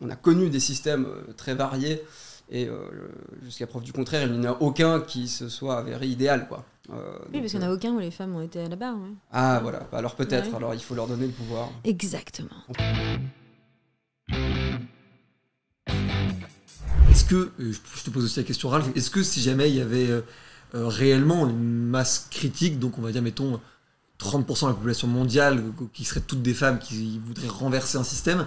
on a connu des systèmes très variés et jusqu'à preuve du contraire, il n'y en a aucun qui se soit avéré idéal. Quoi. oui, parce qu'il n'y en a aucun où les femmes ont été à la barre. Ah voilà, alors peut-être, alors il faut leur donner le pouvoir. Exactement. Est-ce que, je te pose aussi la question Ralph, est-ce que si jamais il y avait réellement une masse critique, donc on va dire mettons 30% de la population mondiale qui seraient toutes des femmes qui voudraient renverser un système,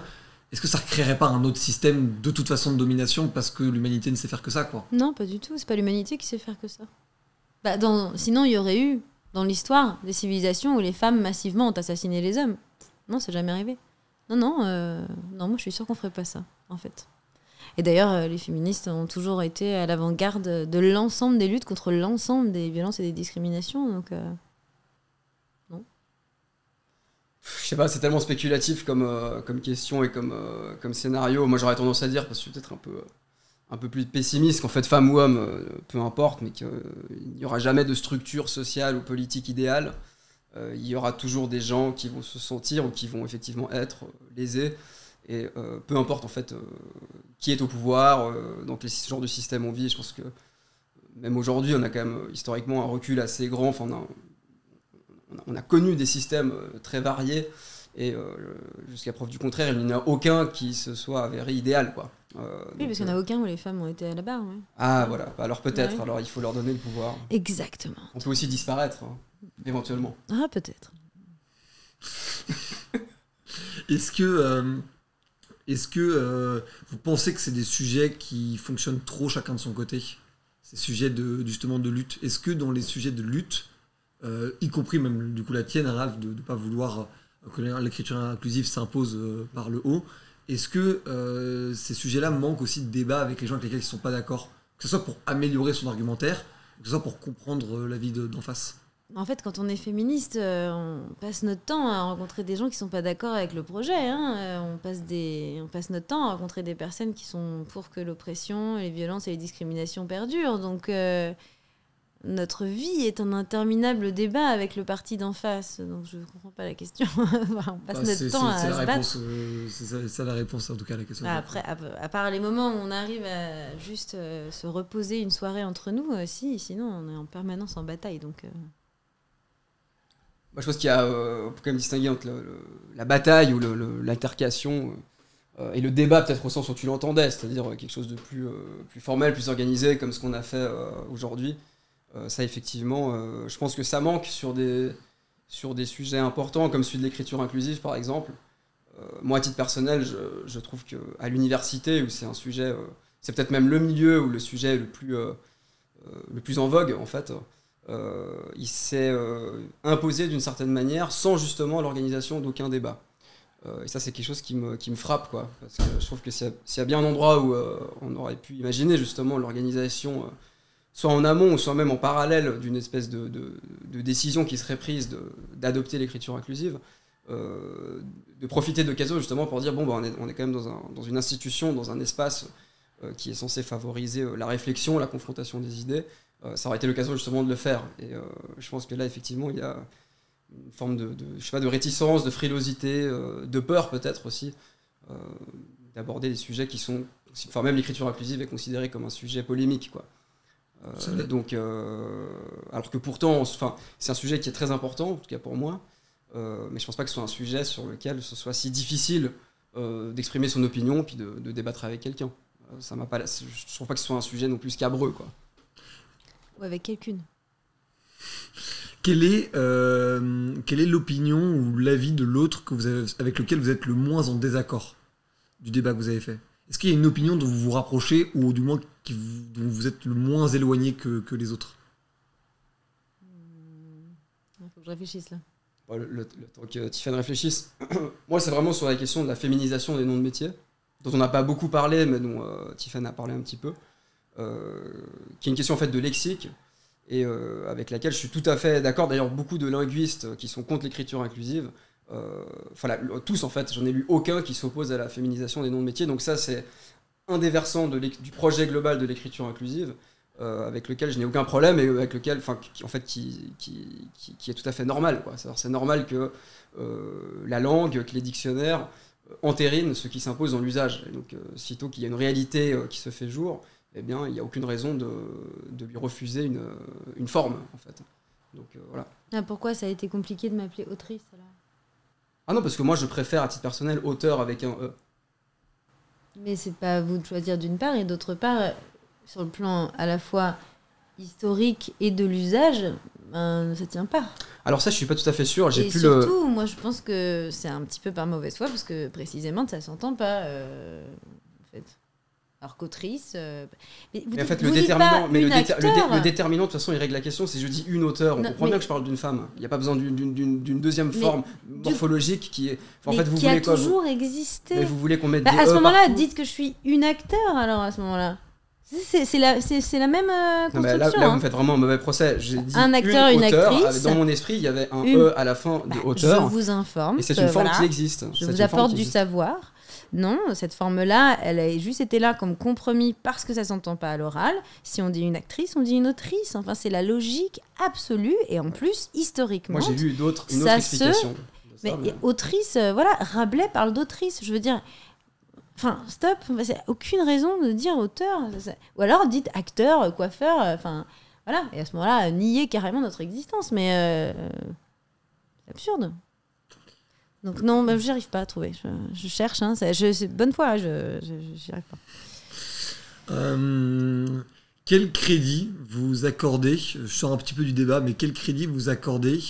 est-ce que ça ne créerait pas un autre système de toute façon de domination parce que l'humanité ne sait faire que ça quoi? Non, pas du tout. C'est pas l'humanité qui sait faire que ça. Bah. Sinon, il y aurait eu dans l'histoire des civilisations où les femmes massivement ont assassiné les hommes. Non, c'est jamais arrivé. Non, non, euh, non, moi je suis sûre qu'on ferait pas ça, en fait. Et d'ailleurs, euh, les féministes ont toujours été à l'avant-garde de l'ensemble des luttes contre l'ensemble des violences et des discriminations. Donc, euh, je sais pas, c'est tellement spéculatif comme, euh, question et comme, euh, comme scénario. Moi, j'aurais tendance à dire, parce que je suis peut-être un peu, un peu plus pessimiste, qu'en fait, femme ou homme, euh, peu importe, mais qu'il n'y aura jamais de structure sociale ou politique idéale. il y aura toujours des gens qui vont se sentir ou qui vont effectivement être lésés. Et peu importe, en fait, qui est au pouvoir, donc les genres de système on vit, je pense que même aujourd'hui, on a quand même historiquement un recul assez grand. Enfin, on a, connu des systèmes euh, très variés et euh, jusqu'à preuve du contraire, il n'y en a aucun qui se soit avéré idéal. Quoi. Euh, oui, parce qu'il n'y en a aucun où les femmes ont été à la barre. Ah voilà, bah, alors peut-être, alors il faut leur donner le pouvoir. Exactement. On peut aussi disparaître, hein, éventuellement. Ah peut-être. est-ce que, est-ce que vous pensez que c'est des sujets qui fonctionnent trop chacun de son côté? Ces sujets de, justement de lutte. Est-ce que dans les sujets de lutte, euh, y compris même du coup la tienne, Ralph, de ne pas vouloir que l'écriture inclusive s'impose euh, par le haut. Est-ce que euh, ces sujets-là manquent aussi de débat avec les gens avec lesquels ils ne sont pas d'accord? Que ce soit pour améliorer son argumentaire, que ce soit pour comprendre la vie d'en face? En fait, quand on est féministe, on passe notre temps à rencontrer des gens qui ne sont pas d'accord avec le projet. Hein. On, passe des, on passe notre temps à rencontrer des personnes qui sont pour que l'oppression, les violences et les discriminations perdurent. Donc, notre vie est un interminable débat avec le parti d'en face. Donc je ne comprends pas la question. on passe bah, notre temps à se battre. Euh, c'est ça la réponse en tout cas à la question. Bah, après, à, part les moments où on arrive à juste euh, se reposer une soirée entre nous, euh, si, sinon on est en permanence en bataille. Donc, je pense qu'il y a, peut quand même distinguer entre la bataille ou l'altercation et le débat peut-être au sens où tu l'entendais, c'est-à-dire quelque chose de plus, plus formel, plus organisé comme ce qu'on a fait aujourd'hui. Euh, ça, effectivement, euh, je pense que ça manque sur des, sur des sujets importants, comme celui de l'écriture inclusive, par exemple. Euh, moi, à titre personnel, je, je trouve qu'à l'université, où c'est un sujet, c'est peut-être même le milieu où le sujet est le plus, le plus en vogue, en fait, il s'est imposé d'une certaine manière sans justement l'organisation d'aucun débat. et ça, c'est quelque chose qui me, qui me frappe, quoi. Parce que je trouve que s'il y, a bien un endroit où on aurait pu imaginer justement l'organisation soit en amont, soit même en parallèle d'une espèce de, de, décision qui serait prise d'adopter l'écriture inclusive, euh, de profiter de l'occasion justement pour dire bon, bah, on, est, on, est, quand même dans, un, dans, une institution, dans un espace euh, qui est censé favoriser euh, la réflexion, la confrontation des idées. ça aurait été l'occasion justement de le faire. Et je pense que là, effectivement, il y a une forme de, je sais pas, de réticence, de frilosité, de peur peut-être aussi, d'aborder des sujets qui sont. Enfin, même l'écriture inclusive est considérée comme un sujet polémique, quoi. Euh, donc, euh, alors que pourtant, enfin, c'est un sujet qui est très important, en tout cas pour moi, euh, mais je pense pas que ce soit un sujet sur lequel ce soit si difficile d'exprimer son opinion puis de, débattre avec quelqu'un. ça m'a pas, je trouve pas que ce soit un sujet non plus scabreux, quoi. Ou avec quelqu'une. Quelle est, quelle est l'opinion ou l'avis de l'autre que vous avez, avec lequel vous êtes le moins en désaccord du débat que vous avez fait? Est-ce qu'il y a une opinion dont vous vous rapprochez ou du moins qui vous, dont vous êtes le moins éloigné que, les autres? Il hmm, faut que je réfléchisse là. Le, temps que Tiffany réfléchisse, moi c'est vraiment sur la question de la féminisation des noms de métiers, dont on n'a pas beaucoup parlé, mais dont euh, Tiffany a parlé un petit peu, euh, qui est une question en fait de lexique, et euh, avec laquelle je suis tout à fait d'accord. D'ailleurs, beaucoup de linguistes qui sont contre l'écriture inclusive enfin tous en fait, j'en ai lu aucun qui s'oppose à la féminisation des noms de métiers. Donc ça, c'est un des versants du projet global de l'écriture inclusive. Euh, avec lequel je n'ai aucun problème et avec lequel, enfin, en fait, qui, est tout à fait normal. C'est normal que euh, la langue, que les dictionnaires entérine ce qui s'impose dans l'usage. Donc, euh, sitôt qu'il y a une réalité euh, qui se fait jour, eh bien, il n'y a aucune raison de, lui refuser une, euh, forme, en fait. Donc, euh, voilà. Ah, pourquoi ça a été compliqué de m'appeler autrice Ah non, parce que moi, je préfère, à titre personnel, auteur avec un E. Mais c'est pas à vous de choisir d'une part, et d'autre part, sur le plan à la fois historique et de l'usage, ben, ça tient pas. Alors ça, je suis pas tout à fait sûr. J'ai plus le... surtout, moi je pense que c'est un petit peu par mauvaise foi, parce que précisément ça s'entend pas. euh, en fait. Alors qu'autrice. euh, Mais, vous Mais en fait, le vous déterminant, mais le, une déter- le dé- acteur. le déterminant, de toute façon, il règle la question. Si je dis une auteur, on Non, comprend mais- bien que je parle d'une femme. Il n'y a pas besoin d'une- deuxième Mais forme morphologique qui est. Enfin, en fait, vous qui voulez a quoi vous- toujours existé. Mais vous voulez qu'on mette Bah, des à ce E moment-là, dites que je suis une acteur, alors à ce moment-là. C'est- la, même euh, Non, mais construction. là, vous hein. me faites vraiment un mauvais procès. J'ai dit Un acteur, une auteur, actrice. Dans mon esprit, il y avait un Une- E à la fin de Bah, auteur. Je vous informe. Et c'est une forme voilà, qui existe. Je vous apporte du existe. savoir. Non, cette forme-là, elle a juste été là comme compromis parce que ça s'entend pas à l'oral. Si on dit une actrice, on dit une autrice. Enfin, c'est la logique absolue et en plus historiquement. Moi, j'ai lu d'autres, une autre explication. ça, Mais mais- autrice, euh, voilà, Rabelais parle d'autrice. Je veux dire, enfin, stop. Aucune raison de dire auteur. Ou alors dites acteur, coiffeur. euh, Enfin, voilà. Et à ce moment-là, nier carrément notre existence. Mais euh, c'est absurde. Donc non, bah, j'y arrive pas à trouver. Je, cherche. Hein, je- bonne foi. Je, je- j'y arrive pas. Euh, quel crédit vous accordez, je sors un petit peu du débat, mais quel crédit vous accordez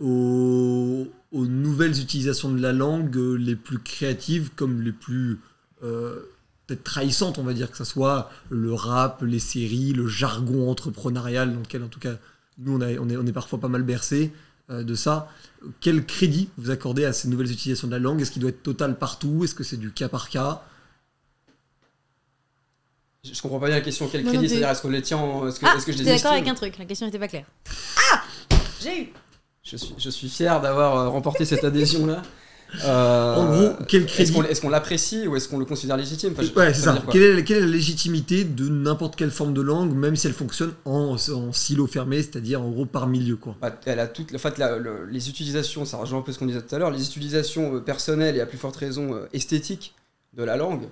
aux, nouvelles utilisations de la langue les plus créatives comme les plus euh, peut-être trahissantes, on va dire, que ce soit le rap, les séries, le jargon entrepreneurial, dans lequel en tout cas nous on, est, on est parfois pas mal bercé de ça. Quel crédit vous accordez à ces nouvelles utilisations de la langue? Est-ce qu'il doit être total partout? Est-ce que c'est du cas par cas? Je je comprends pas bien la question. Quel non crédit? C'est-à-dire, est-ce qu'on les tient en- Est-ce que, Ah, que je les d'accord avec un truc La question n'était pas claire. Ah J'ai eu je suis, je suis fier d'avoir euh, remporté cette adhésion-là. Euh, En gros, quel Est-ce crédit qu'on est-ce qu'on l'apprécie ou est-ce qu'on le considère légitime Enfin, je- Ouais, c'est veut ça. dire quoi Quelle est, la- quelle est la légitimité de n'importe quelle forme de langue, même si elle fonctionne en, en silo fermé, c'est-à-dire en gros par milieu, quoi. Bah, elle a toute, en fait, la- le- les utilisations, ça rejoint un peu ce qu'on disait tout à l'heure, les utilisations euh, personnelles et à plus forte raison euh, esthétiques de la langue,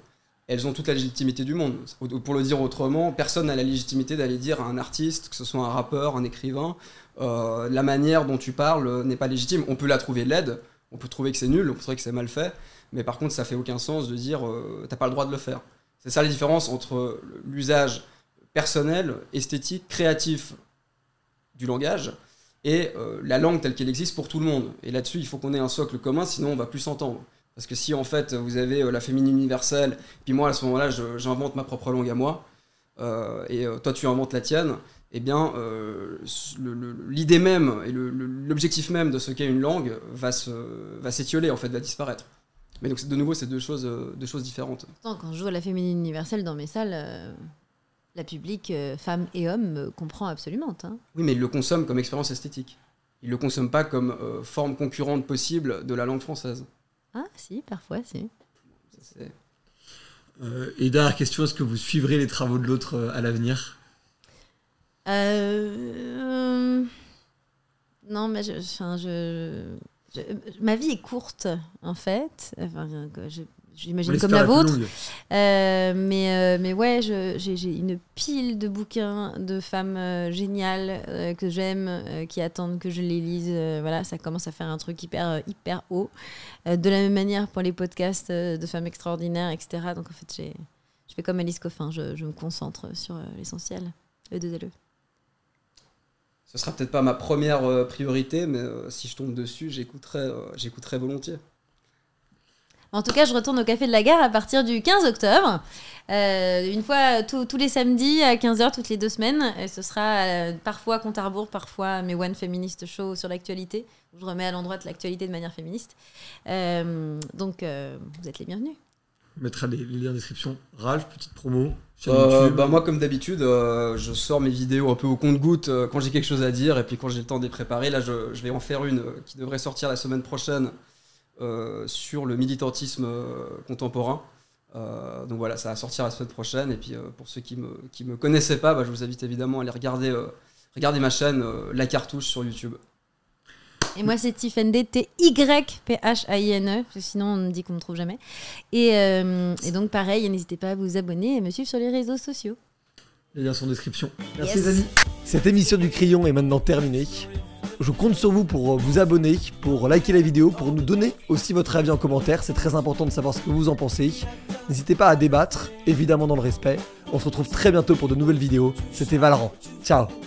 elles ont toute la légitimité du monde. Ou- ou Pour le dire autrement, personne n'a la légitimité d'aller dire à un artiste, que ce soit un rappeur, un écrivain, euh, la manière dont tu parles n'est pas légitime. On peut la trouver laide, on peut trouver que c'est nul, on peut trouver que c'est mal fait, mais par contre, ça fait aucun sens de dire euh, t'as pas le droit de le faire. C'est ça la différence entre l'usage personnel, esthétique, créatif du langage et euh, la langue telle qu'elle existe pour tout le monde. Et là-dessus, il faut qu'on ait un socle commun, sinon on va plus s'entendre. Parce que si en fait vous avez euh, la féminine universelle, puis moi à ce moment-là j'invente ma propre langue à moi, et toi tu inventes la tienne, eh bien euh, l'idée même et l'objectif même de ce qu'est une langue va se va s'étioler en fait, va disparaître. Mais donc de nouveau c'est deux choses, euh, deux choses différentes. Pourtant, quand je joue à la féminine universelle dans mes salles, euh, la public, euh, femmes et hommes, me comprend absolument. hein. Oui, mais ils le consomment comme expérience esthétique. Ils le consomment pas comme euh, forme concurrente possible de la langue française. Ah, si, parfois, si. Ça, c'est- Euh, et dernière question, est-ce que vous suivrez les travaux de l'autre euh, à l'avenir? Euh, non, mais je, enfin, je, je- ma vie est courte, en fait. Enfin, je- J'imagine comme la vôtre. Euh, mais, euh, mais ouais, j'ai une pile de bouquins de femmes euh, géniales que j'aime, qui attendent que je les lise. Voilà, ça commence à faire un truc hyper, hyper haut. De la même manière pour les podcasts de femmes extraordinaires, etc. Donc en fait, je fais comme Alice Coffin, je, je me concentre sur l'essentiel. E2LE. Ce sera peut-être pas ma première euh, priorité, mais euh, si je tombe dessus, j'écouterai, euh, j'écouterai volontiers. En tout cas, je retourne au Café de la Gare à partir du 15 octobre. Une fois tous les samedis à 15h, toutes les deux semaines. Et ce sera parfois compte à rebours, parfois mes One Feminist Show sur l'actualité. Je remets à l'endroit de l'actualité de manière féministe. Donc, vous êtes les bienvenus. Mettra les, les liens en description. Ralph, petite promo. Euh, YouTube. bah, moi, comme d'habitude, euh, je sors mes vidéos un peu au compte-goutte euh, quand j'ai quelque chose à dire, et puis quand j'ai le temps de les préparer. Là, je, je vais en faire une qui devrait sortir la semaine prochaine sur le militantisme contemporain. Donc voilà, ça va sortir la semaine prochaine. Et puis pour ceux qui me, qui me connaissaient pas, bah, je vous invite évidemment à aller regarder, regarder ma chaîne La Cartouche sur YouTube. Et moi, c'est Tiffany, T-Y-P-H-A-I-N-E, parce que sinon, on me dit qu'on me trouve jamais. Et, euh, et donc, pareil, n'hésitez pas à vous abonner et me suivre sur les réseaux sociaux. Les liens sont en description. Merci Yes. les amis. Cette émission du Crayon est maintenant terminée. Je compte sur vous pour vous abonner, pour liker la vidéo, pour nous donner aussi votre avis en commentaire. C'est très important de savoir ce que vous en pensez. N'hésitez pas à débattre, évidemment dans le respect. On se retrouve très bientôt pour de nouvelles vidéos. C'était Valorant. Ciao